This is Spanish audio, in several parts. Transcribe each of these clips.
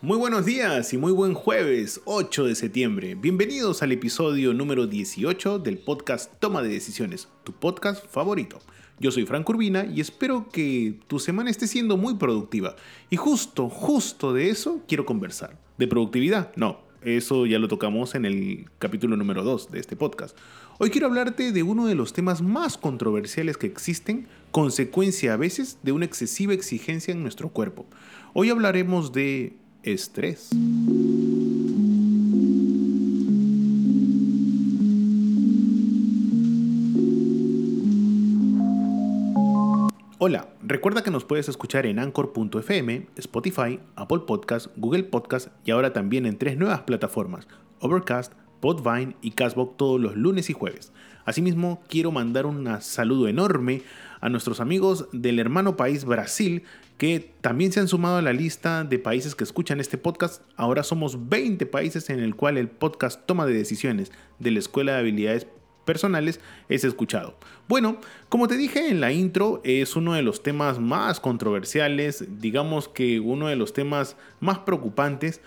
Muy buenos días y muy buen jueves 8 de septiembre. Bienvenidos al episodio número 18 del podcast Toma de Decisiones, tu podcast favorito. Yo soy Frank Urbina y espero que tu semana esté siendo muy productiva. Y justo, justo de eso quiero conversar. ¿De productividad? No, eso ya lo tocamos en el capítulo número 2 de este podcast. Hoy quiero hablarte de uno de los temas más controversiales que existen, consecuencia a veces de una excesiva exigencia en nuestro cuerpo. Hoy hablaremos de estrés. Hola, recuerda que nos puedes escuchar en Anchor.fm, Spotify, Apple Podcast, Google Podcast y ahora también en tres nuevas plataformas, Overcast, Podvine y Castbox todos los lunes y jueves. Asimismo, quiero mandar un saludo enorme a nuestros amigos del hermano país Brasil que también se han sumado a la lista de países que escuchan este podcast. Ahora somos 20 países en el cual el podcast Toma de Decisiones de la Escuela de Habilidades Personales es escuchado. Bueno, como te dije en la intro, es uno de los temas más controversiales, digamos que uno de los temas más preocupantes.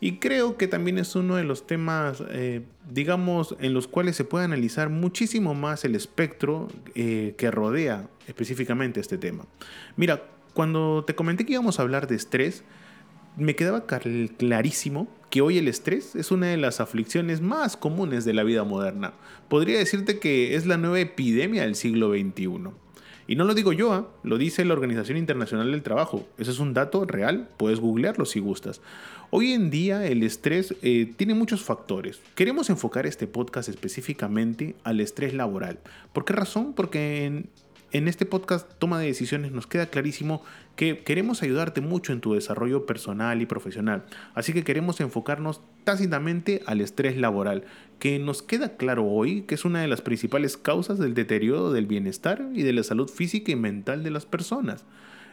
Y creo que también es uno de los temas, eh, digamos, en los cuales se puede analizar muchísimo más el espectro eh, que rodea específicamente este tema. Mira, cuando te comenté que íbamos a hablar de estrés, me quedaba clarísimo que hoy el estrés es una de las aflicciones más comunes de la vida moderna. Podría decirte que es la nueva epidemia del siglo XXI. Y no lo digo yo, ¿ah? lo dice la Organización Internacional del Trabajo. Ese es un dato real, puedes googlearlo si gustas. Hoy en día el estrés eh, tiene muchos factores. Queremos enfocar este podcast específicamente al estrés laboral. ¿Por qué razón? Porque en, en este podcast Toma de Decisiones nos queda clarísimo que queremos ayudarte mucho en tu desarrollo personal y profesional. Así que queremos enfocarnos tácitamente al estrés laboral, que nos queda claro hoy que es una de las principales causas del deterioro del bienestar y de la salud física y mental de las personas.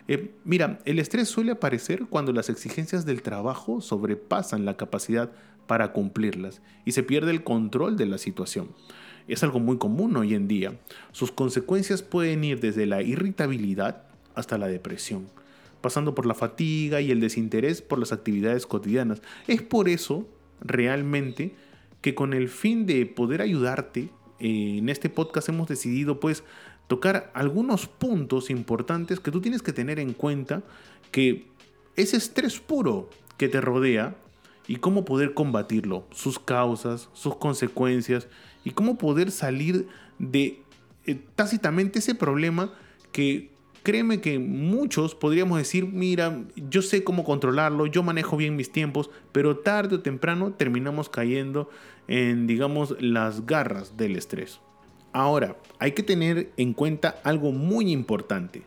Eh, mira, el estrés suele aparecer cuando las exigencias del trabajo sobrepasan la capacidad para cumplirlas y se pierde el control de la situación es algo muy común hoy en día. Sus consecuencias pueden ir desde la irritabilidad hasta la depresión, pasando por la fatiga y el desinterés por las actividades cotidianas. Es por eso, realmente, que con el fin de poder ayudarte, eh, en este podcast hemos decidido pues tocar algunos puntos importantes que tú tienes que tener en cuenta que ese estrés puro que te rodea y cómo poder combatirlo, sus causas, sus consecuencias y cómo poder salir de eh, tácitamente ese problema que créeme que muchos podríamos decir, mira, yo sé cómo controlarlo, yo manejo bien mis tiempos, pero tarde o temprano terminamos cayendo en, digamos, las garras del estrés. Ahora, hay que tener en cuenta algo muy importante.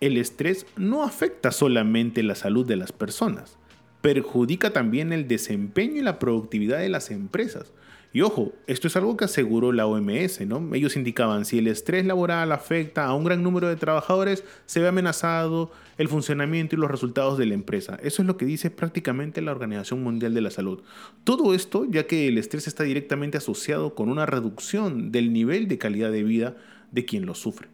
El estrés no afecta solamente la salud de las personas, perjudica también el desempeño y la productividad de las empresas. Y ojo, esto es algo que aseguró la OMS, ¿no? Ellos indicaban, si el estrés laboral afecta a un gran número de trabajadores, se ve amenazado el funcionamiento y los resultados de la empresa. Eso es lo que dice prácticamente la Organización Mundial de la Salud. Todo esto ya que el estrés está directamente asociado con una reducción del nivel de calidad de vida de quien lo sufre.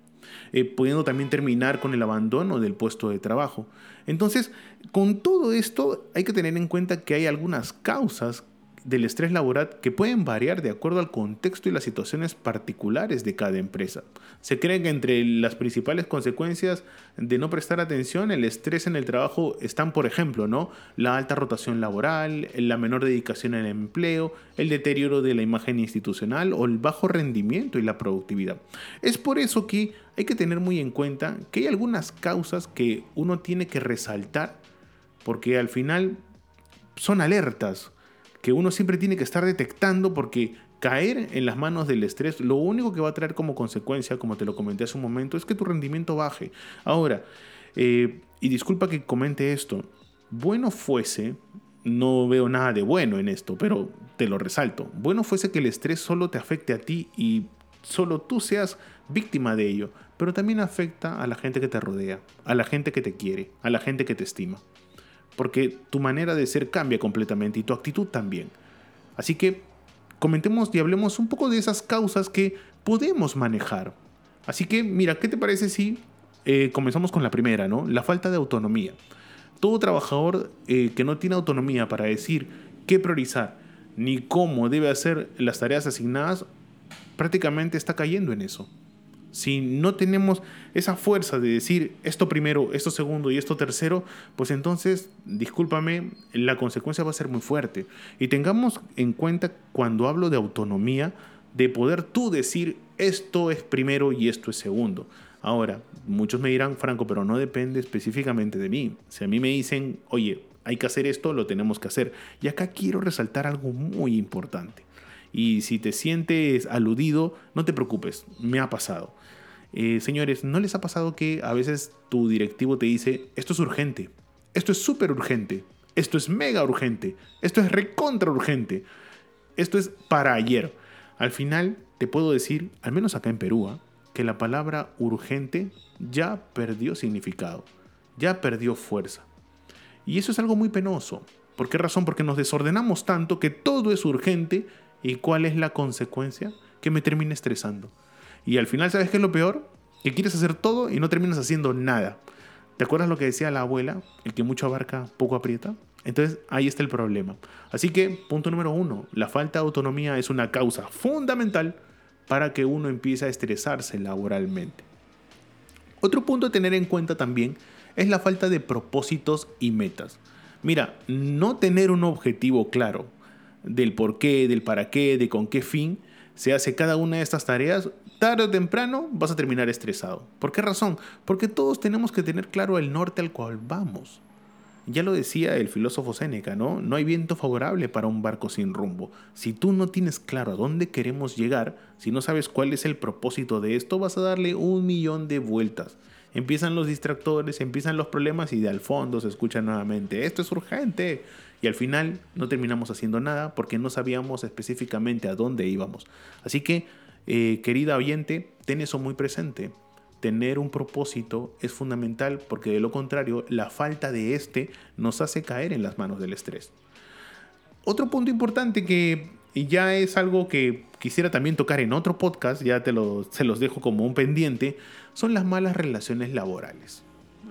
Eh, pudiendo también terminar con el abandono del puesto de trabajo. Entonces, con todo esto hay que tener en cuenta que hay algunas causas del estrés laboral que pueden variar de acuerdo al contexto y las situaciones particulares de cada empresa. Se cree que entre las principales consecuencias de no prestar atención, el estrés en el trabajo están, por ejemplo, ¿no? la alta rotación laboral, la menor dedicación al empleo, el deterioro de la imagen institucional o el bajo rendimiento y la productividad. Es por eso que hay que tener muy en cuenta que hay algunas causas que uno tiene que resaltar porque al final son alertas que uno siempre tiene que estar detectando porque caer en las manos del estrés lo único que va a traer como consecuencia, como te lo comenté hace un momento, es que tu rendimiento baje. Ahora, eh, y disculpa que comente esto, bueno fuese, no veo nada de bueno en esto, pero te lo resalto. Bueno fuese que el estrés solo te afecte a ti y solo tú seas víctima de ello, pero también afecta a la gente que te rodea, a la gente que te quiere, a la gente que te estima. Porque tu manera de ser cambia completamente y tu actitud también. Así que comentemos y hablemos un poco de esas causas que podemos manejar. Así que, mira, ¿qué te parece si eh, comenzamos con la primera, ¿no? La falta de autonomía. Todo trabajador eh, que no tiene autonomía para decir qué priorizar ni cómo debe hacer las tareas asignadas, prácticamente está cayendo en eso. Si no tenemos esa fuerza de decir esto primero, esto segundo y esto tercero, pues entonces, discúlpame, la consecuencia va a ser muy fuerte. Y tengamos en cuenta cuando hablo de autonomía, de poder tú decir esto es primero y esto es segundo. Ahora, muchos me dirán, Franco, pero no depende específicamente de mí. Si a mí me dicen, oye, hay que hacer esto, lo tenemos que hacer. Y acá quiero resaltar algo muy importante. Y si te sientes aludido, no te preocupes, me ha pasado. Eh, señores, ¿no les ha pasado que a veces tu directivo te dice, esto es urgente, esto es súper urgente, esto es mega urgente, esto es recontra urgente, esto es para ayer? Al final te puedo decir, al menos acá en Perú, ¿ah? que la palabra urgente ya perdió significado, ya perdió fuerza. Y eso es algo muy penoso. ¿Por qué razón? Porque nos desordenamos tanto que todo es urgente ¿Y cuál es la consecuencia? Que me termine estresando. Y al final, ¿sabes qué es lo peor? Que quieres hacer todo y no terminas haciendo nada. ¿Te acuerdas lo que decía la abuela? El que mucho abarca, poco aprieta. Entonces ahí está el problema. Así que, punto número uno, la falta de autonomía es una causa fundamental para que uno empiece a estresarse laboralmente. Otro punto a tener en cuenta también es la falta de propósitos y metas. Mira, no tener un objetivo claro, del por qué, del para qué, de con qué fin se hace cada una de estas tareas, tarde o temprano vas a terminar estresado. ¿Por qué razón? Porque todos tenemos que tener claro el norte al cual vamos. Ya lo decía el filósofo Séneca, ¿no? No hay viento favorable para un barco sin rumbo. Si tú no tienes claro a dónde queremos llegar, si no sabes cuál es el propósito de esto, vas a darle un millón de vueltas. Empiezan los distractores, empiezan los problemas y de al fondo se escucha nuevamente, esto es urgente, y al final no terminamos haciendo nada porque no sabíamos específicamente a dónde íbamos. Así que, eh, querida oyente, ten eso muy presente. Tener un propósito es fundamental porque de lo contrario la falta de este nos hace caer en las manos del estrés. Otro punto importante que ya es algo que quisiera también tocar en otro podcast, ya te lo, se los dejo como un pendiente, son las malas relaciones laborales.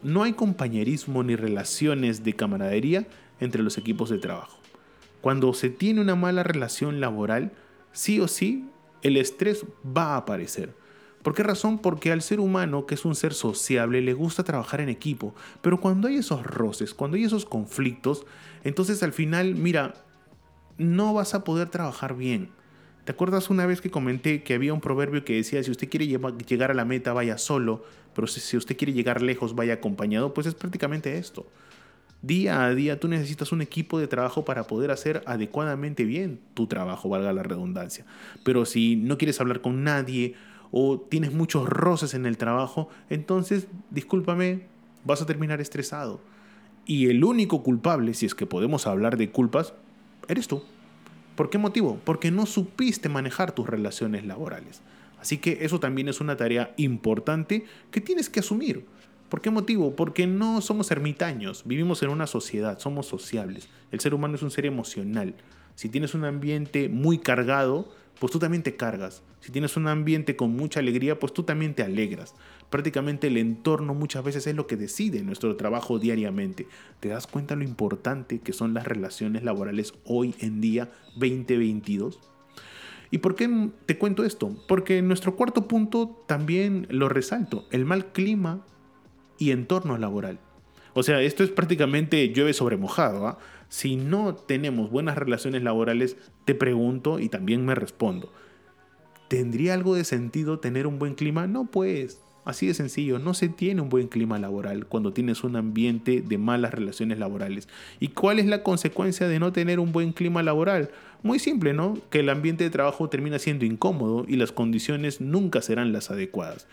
No hay compañerismo ni relaciones de camaradería entre los equipos de trabajo. Cuando se tiene una mala relación laboral, sí o sí, el estrés va a aparecer. ¿Por qué razón? Porque al ser humano, que es un ser sociable, le gusta trabajar en equipo. Pero cuando hay esos roces, cuando hay esos conflictos, entonces al final, mira, no vas a poder trabajar bien. ¿Te acuerdas una vez que comenté que había un proverbio que decía, si usted quiere llegar a la meta, vaya solo, pero si usted quiere llegar lejos, vaya acompañado? Pues es prácticamente esto. Día a día tú necesitas un equipo de trabajo para poder hacer adecuadamente bien tu trabajo, valga la redundancia. Pero si no quieres hablar con nadie o tienes muchos roces en el trabajo, entonces, discúlpame, vas a terminar estresado. Y el único culpable, si es que podemos hablar de culpas, eres tú. ¿Por qué motivo? Porque no supiste manejar tus relaciones laborales. Así que eso también es una tarea importante que tienes que asumir. ¿Por qué motivo? Porque no somos ermitaños, vivimos en una sociedad, somos sociables. El ser humano es un ser emocional. Si tienes un ambiente muy cargado, pues tú también te cargas. Si tienes un ambiente con mucha alegría, pues tú también te alegras. Prácticamente el entorno muchas veces es lo que decide nuestro trabajo diariamente. ¿Te das cuenta lo importante que son las relaciones laborales hoy en día 2022? ¿Y por qué te cuento esto? Porque nuestro cuarto punto también lo resalto. El mal clima y entorno laboral. O sea, esto es prácticamente llueve sobre mojado. ¿ah? Si no tenemos buenas relaciones laborales, te pregunto y también me respondo. ¿Tendría algo de sentido tener un buen clima? No, pues. Así de sencillo, no se tiene un buen clima laboral cuando tienes un ambiente de malas relaciones laborales. ¿Y cuál es la consecuencia de no tener un buen clima laboral? Muy simple, ¿no? Que el ambiente de trabajo termina siendo incómodo y las condiciones nunca serán las adecuadas.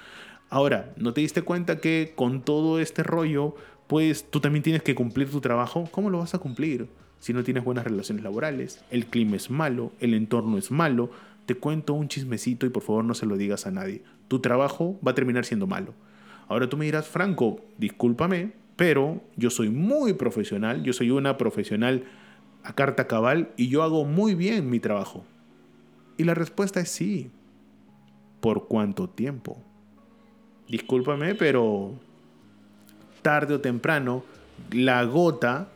Ahora, ¿no te diste cuenta que con todo este rollo, pues tú también tienes que cumplir tu trabajo? ¿Cómo lo vas a cumplir? si no tienes buenas relaciones laborales, el clima es malo, el entorno es malo, te cuento un chismecito y por favor no se lo digas a nadie. Tu trabajo va a terminar siendo malo. Ahora tú me dirás, Franco, discúlpame, pero yo soy muy profesional, yo soy una profesional a carta cabal y yo hago muy bien mi trabajo. Y la respuesta es sí. ¿Por cuánto tiempo? Discúlpame, pero tarde o temprano la gota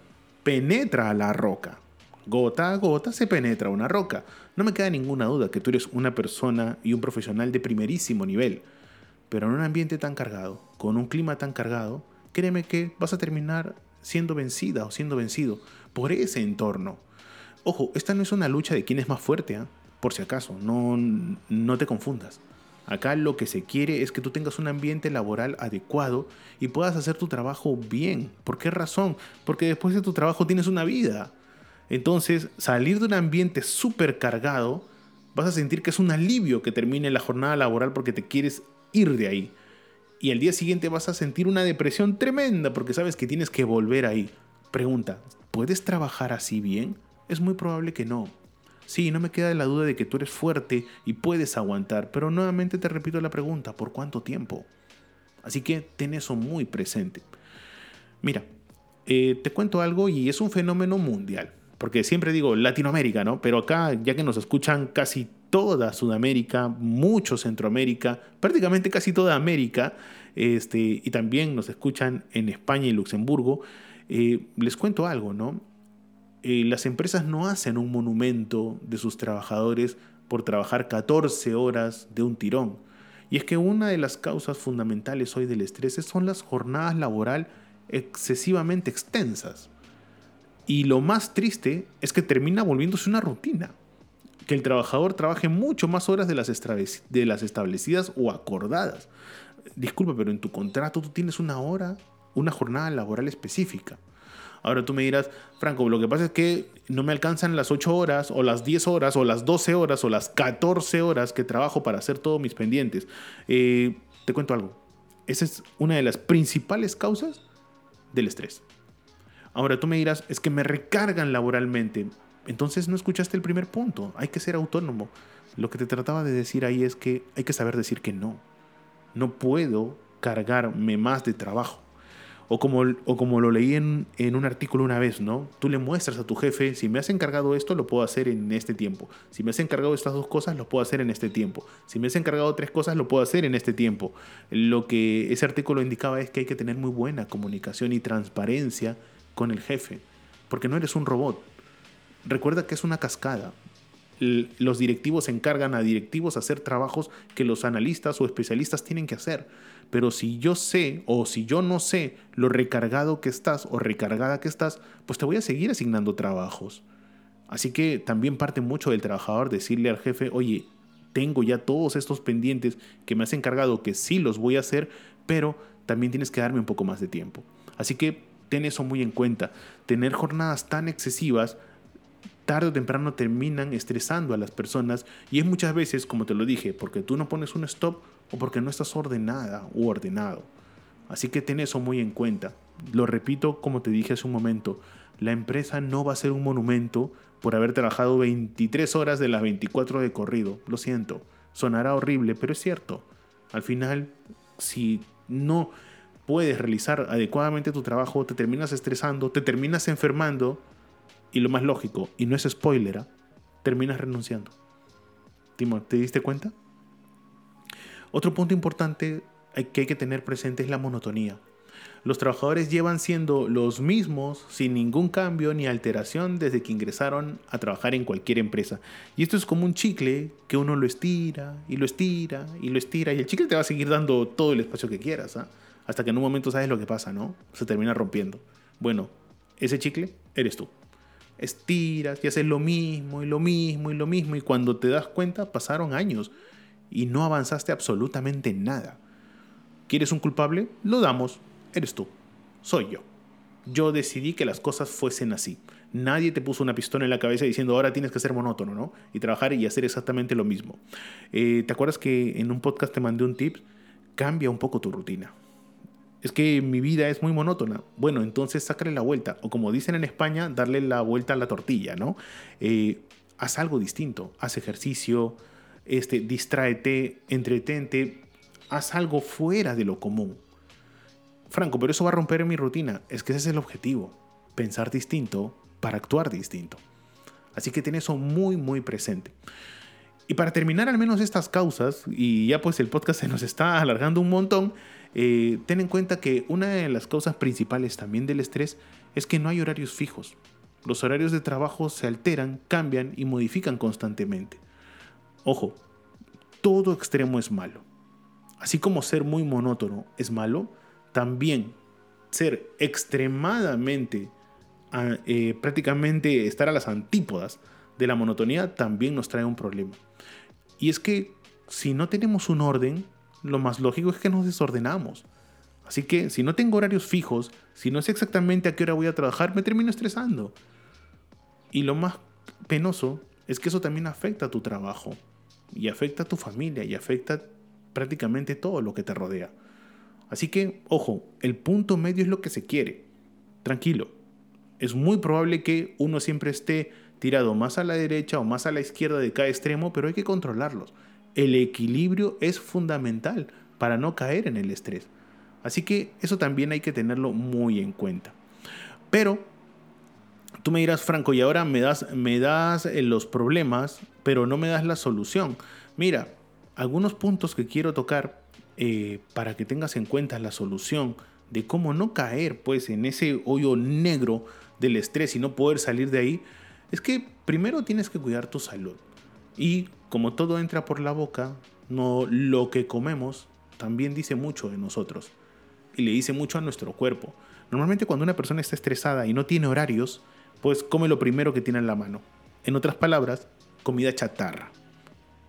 penetra a la roca. Gota a gota se penetra una roca. No me queda ninguna duda que tú eres una persona y un profesional de primerísimo nivel. Pero en un ambiente tan cargado, con un clima tan cargado, créeme que vas a terminar siendo vencida o siendo vencido por ese entorno. Ojo, esta no es una lucha de quién es más fuerte, ¿ah? por si acaso, no, no te confundas. Acá lo que se quiere es que tú tengas un ambiente laboral adecuado y puedas hacer tu trabajo bien. ¿Por qué razón? Porque después de tu trabajo tienes una vida. Entonces, salir de un ambiente súper cargado, vas a sentir que es un alivio que termine la jornada laboral porque te quieres ir de ahí. Y al día siguiente vas a sentir una depresión tremenda porque sabes que tienes que volver ahí. Pregunta, ¿puedes trabajar así bien? Es muy probable que no. Sí, no me queda la duda de que tú eres fuerte y puedes aguantar, pero nuevamente te repito la pregunta, ¿por cuánto tiempo? Así que ten eso muy presente. Mira, eh, te cuento algo y es un fenómeno mundial, porque siempre digo Latinoamérica, ¿no? Pero acá, ya que nos escuchan casi toda Sudamérica, mucho Centroamérica, prácticamente casi toda América, este, y también nos escuchan en España y Luxemburgo, eh, les cuento algo, ¿no? Eh, las empresas no hacen un monumento de sus trabajadores por trabajar 14 horas de un tirón. Y es que una de las causas fundamentales hoy del estrés son las jornadas laboral excesivamente extensas. Y lo más triste es que termina volviéndose una rutina. Que el trabajador trabaje mucho más horas de las, de las establecidas o acordadas. Disculpa, pero en tu contrato tú tienes una hora, una jornada laboral específica. Ahora tú me dirás, Franco, lo que pasa es que no me alcanzan las 8 horas o las 10 horas o las 12 horas o las 14 horas que trabajo para hacer todos mis pendientes. Eh, te cuento algo. Esa es una de las principales causas del estrés. Ahora tú me dirás, es que me recargan laboralmente. Entonces no escuchaste el primer punto. Hay que ser autónomo. Lo que te trataba de decir ahí es que hay que saber decir que no. No puedo cargarme más de trabajo. O como, o como lo leí en, en, un artículo una vez, ¿no? Tú le muestras a tu jefe, si me has encargado esto, lo puedo hacer en este tiempo. Si me has encargado estas dos cosas, lo puedo hacer en este tiempo. Si me has encargado tres cosas, lo puedo hacer en este tiempo. Lo que ese artículo indicaba es que hay que tener muy buena comunicación y transparencia con el jefe, porque no eres un robot. Recuerda que es una cascada. Los directivos encargan a directivos hacer trabajos que los analistas o especialistas tienen que hacer. Pero si yo sé o si yo no sé lo recargado que estás o recargada que estás, pues te voy a seguir asignando trabajos. Así que también parte mucho del trabajador decirle al jefe, oye, tengo ya todos estos pendientes que me has encargado que sí los voy a hacer, pero también tienes que darme un poco más de tiempo. Así que ten eso muy en cuenta. Tener jornadas tan excesivas tarde o temprano terminan estresando a las personas y es muchas veces, como te lo dije, porque tú no pones un stop o porque no estás ordenada u ordenado. Así que ten eso muy en cuenta. Lo repito como te dije hace un momento, la empresa no va a ser un monumento por haber trabajado 23 horas de las 24 de corrido. Lo siento, sonará horrible, pero es cierto. Al final, si no puedes realizar adecuadamente tu trabajo, te terminas estresando, te terminas enfermando y lo más lógico, y no es spoiler, ¿ah? terminas renunciando. Timo, ¿te diste cuenta? Otro punto importante que hay que tener presente es la monotonía. Los trabajadores llevan siendo los mismos sin ningún cambio ni alteración desde que ingresaron a trabajar en cualquier empresa. Y esto es como un chicle que uno lo estira y lo estira y lo estira y el chicle te va a seguir dando todo el espacio que quieras, ¿ah? Hasta que en un momento sabes lo que pasa, ¿no? Se termina rompiendo. Bueno, ese chicle eres tú estiras y haces lo mismo y lo mismo y lo mismo y cuando te das cuenta pasaron años y no avanzaste absolutamente nada. ¿Quieres un culpable? Lo damos. Eres tú. Soy yo. Yo decidí que las cosas fuesen así. Nadie te puso una pistola en la cabeza diciendo ahora tienes que ser monótono, ¿no? Y trabajar y hacer exactamente lo mismo. Eh, ¿Te acuerdas que en un podcast te mandé un tip? Cambia un poco tu rutina. Es que mi vida es muy monótona. Bueno, entonces sácale la vuelta. O como dicen en España, darle la vuelta a la tortilla, ¿no? Eh, haz algo distinto. Haz ejercicio, este, distráete, entretente. Haz algo fuera de lo común. Franco, pero eso va a romper mi rutina. Es que ese es el objetivo. Pensar distinto para actuar distinto. Así que ten eso muy, muy presente. Y para terminar al menos estas causas, y ya pues el podcast se nos está alargando un montón, eh, ten en cuenta que una de las causas principales también del estrés es que no hay horarios fijos. Los horarios de trabajo se alteran, cambian y modifican constantemente. Ojo, todo extremo es malo. Así como ser muy monótono es malo, también ser extremadamente, ah, eh, prácticamente estar a las antípodas de la monotonía también nos trae un problema. Y es que si no tenemos un orden, lo más lógico es que nos desordenamos. Así que si no tengo horarios fijos, si no sé exactamente a qué hora voy a trabajar, me termino estresando. Y lo más penoso es que eso también afecta a tu trabajo, y afecta a tu familia, y afecta prácticamente todo lo que te rodea. Así que, ojo, el punto medio es lo que se quiere. Tranquilo. Es muy probable que uno siempre esté tirado más a la derecha o más a la izquierda de cada extremo, pero hay que controlarlos el equilibrio es fundamental para no caer en el estrés. Así que eso también hay que tenerlo muy en cuenta. Pero tú me dirás, Franco, y ahora me das, me das eh, los problemas, pero no me das la solución. Mira, algunos puntos que quiero tocar eh, para que tengas en cuenta la solución de cómo no caer pues en ese hoyo negro del estrés y no poder salir de ahí, es que primero tienes que cuidar tu salud. Y como todo entra por la boca, no lo que comemos también dice mucho de nosotros y le dice mucho a nuestro cuerpo. Normalmente cuando una persona está estresada y no tiene horarios, pues come lo primero que tiene en la mano. En otras palabras, comida chatarra,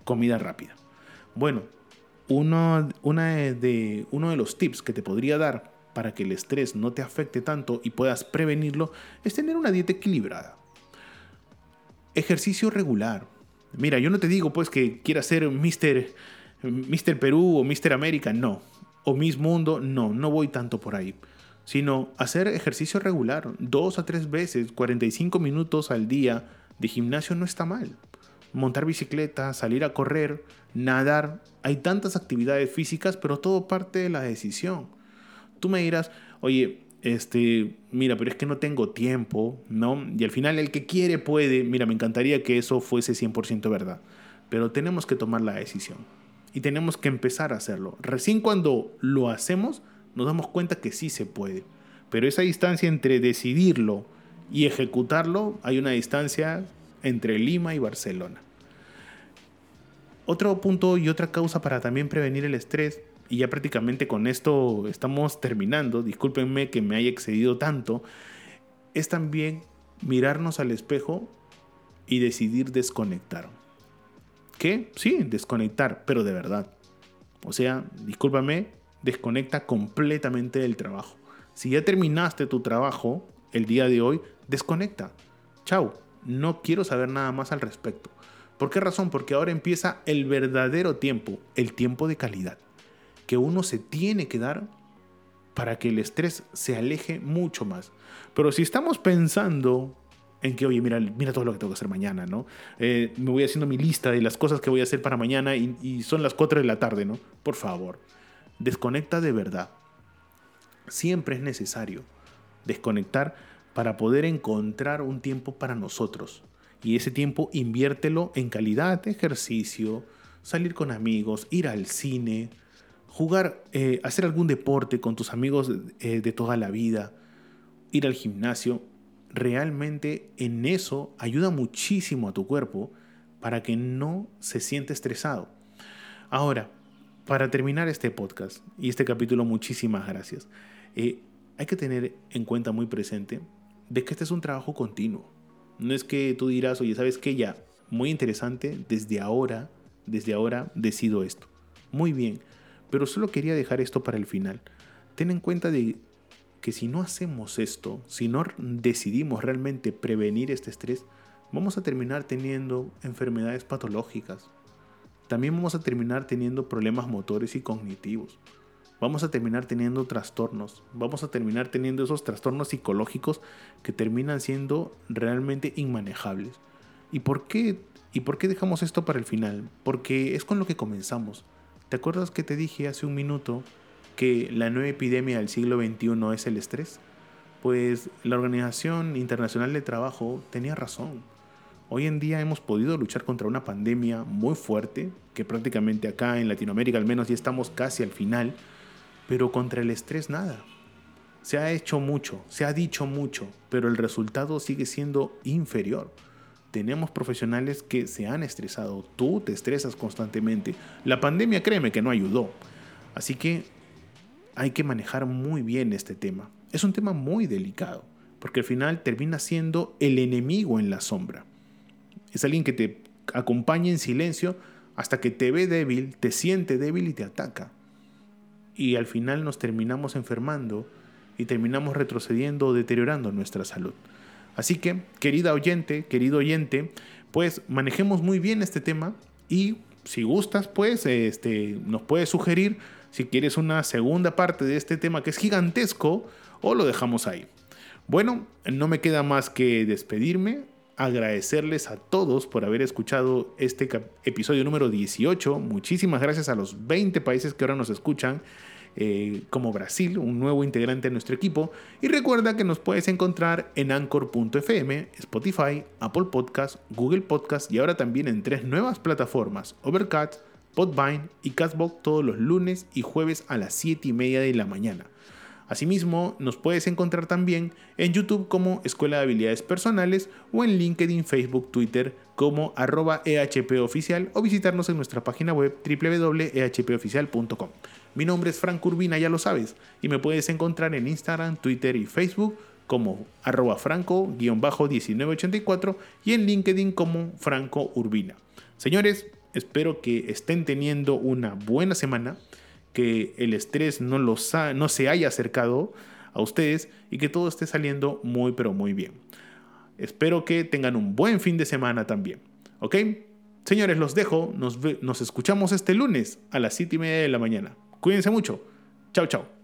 comida rápida. Bueno, uno, una de, uno de los tips que te podría dar para que el estrés no te afecte tanto y puedas prevenirlo es tener una dieta equilibrada. Ejercicio regular, Mira, yo no te digo pues que quieras ser Mr. Mister Perú o Mr. América, no. O Miss Mundo, no, no voy tanto por ahí. Sino hacer ejercicio regular, dos a tres veces, 45 minutos al día de gimnasio no está mal. Montar bicicleta, salir a correr, nadar, hay tantas actividades físicas, pero todo parte de la decisión. Tú me dirás, oye, este, mira, pero es que no tengo tiempo, ¿no? Y al final el que quiere puede, mira, me encantaría que eso fuese 100% verdad, pero tenemos que tomar la decisión y tenemos que empezar a hacerlo. Recién cuando lo hacemos nos damos cuenta que sí se puede, pero esa distancia entre decidirlo y ejecutarlo, hay una distancia entre Lima y Barcelona. Otro punto y otra causa para también prevenir el estrés y ya prácticamente con esto estamos terminando, discúlpenme que me haya excedido tanto, es también mirarnos al espejo y decidir desconectar. ¿Qué? Sí, desconectar, pero de verdad. O sea, discúlpame, desconecta completamente del trabajo. Si ya terminaste tu trabajo el día de hoy, desconecta. Chao, no quiero saber nada más al respecto. ¿Por qué razón? Porque ahora empieza el verdadero tiempo, el tiempo de calidad que uno se tiene que dar para que el estrés se aleje mucho más. Pero si estamos pensando en que, oye, mira, mira todo lo que tengo que hacer mañana, ¿no? Eh, me voy haciendo mi lista de las cosas que voy a hacer para mañana y, son las 4 de la tarde, ¿no? Por favor, desconecta de verdad. Siempre es necesario desconectar para poder encontrar un tiempo para nosotros. Y ese tiempo inviértelo en calidad, ejercicio, salir con amigos, ir al cine, jugar, eh, hacer algún deporte con tus amigos eh, de toda la vida, ir al gimnasio, realmente en eso ayuda muchísimo a tu cuerpo para que no se siente estresado. Ahora, para terminar este podcast y este capítulo, muchísimas gracias. Eh, hay que tener en cuenta muy presente de que este es un trabajo continuo. No es que tú dirás, oye, ¿sabes qué? Ya, muy interesante, desde ahora, desde ahora decido esto. Muy bien, pero solo quería dejar esto para el final. Ten en cuenta de que si no hacemos esto, si no decidimos realmente prevenir este estrés, vamos a terminar teniendo enfermedades patológicas. También vamos a terminar teniendo problemas motores y cognitivos. vamos a terminar teniendo trastornos, vamos a terminar teniendo esos trastornos psicológicos que terminan siendo realmente inmanejables. ¿Y por qué? ¿Y por qué dejamos esto para el final? Porque es con lo que comenzamos. ¿Te acuerdas que te dije hace un minuto que la nueva epidemia del siglo XXI es el estrés? Pues la Organización Internacional de Trabajo tenía razón. Hoy en día hemos podido luchar contra una pandemia muy fuerte, que prácticamente acá en Latinoamérica al menos ya estamos casi al final, pero contra el estrés nada. Se ha hecho mucho, se ha dicho mucho, pero el resultado sigue siendo inferior. Tenemos profesionales que se han estresado, tú te estresas constantemente. La pandemia créeme que no ayudó. Así que hay que manejar muy bien este tema. Es un tema muy delicado, porque al final termina siendo el enemigo en la sombra. Es alguien que te acompaña en silencio hasta que te ve débil, te siente débil y te ataca. Y al final nos terminamos enfermando y terminamos retrocediendo o deteriorando nuestra salud. Así que, querida oyente, querido oyente, pues manejemos muy bien este tema y si gustas, pues este, nos puedes sugerir si quieres una segunda parte de este tema que es gigantesco o lo dejamos ahí. Bueno, no me queda más que despedirme agradecerles a todos por haber escuchado este episodio número 18. Muchísimas gracias a los 20 países que ahora nos escuchan, eh, como Brasil, un nuevo integrante de nuestro equipo. Y recuerda que nos puedes encontrar en anchor.fm, Spotify, Apple Podcast, Google Podcast y ahora también en tres nuevas plataformas, Overcast, Podvine y Castbox todos los lunes y jueves a las 7 y media de la mañana. Asimismo, nos puedes encontrar también en YouTube como Escuela de Habilidades Personales o en LinkedIn, Facebook, Twitter como arroba EHPoficial o visitarnos en nuestra página web www.ehpoficial.com. Mi nombre es Frank Urbina, ya lo sabes, y me puedes encontrar en Instagram, Twitter y Facebook como arroba franco-1984 y en LinkedIn como Franco Urbina. Señores, espero que estén teniendo una buena semana que el estrés no, se haya acercado a ustedes y que todo esté saliendo muy pero muy bien. Espero que tengan un buen fin de semana también. ¿Ok? Señores, los dejo. Nos, nos escuchamos este lunes a las 7 y media de la mañana. Cuídense mucho. Chao, chao.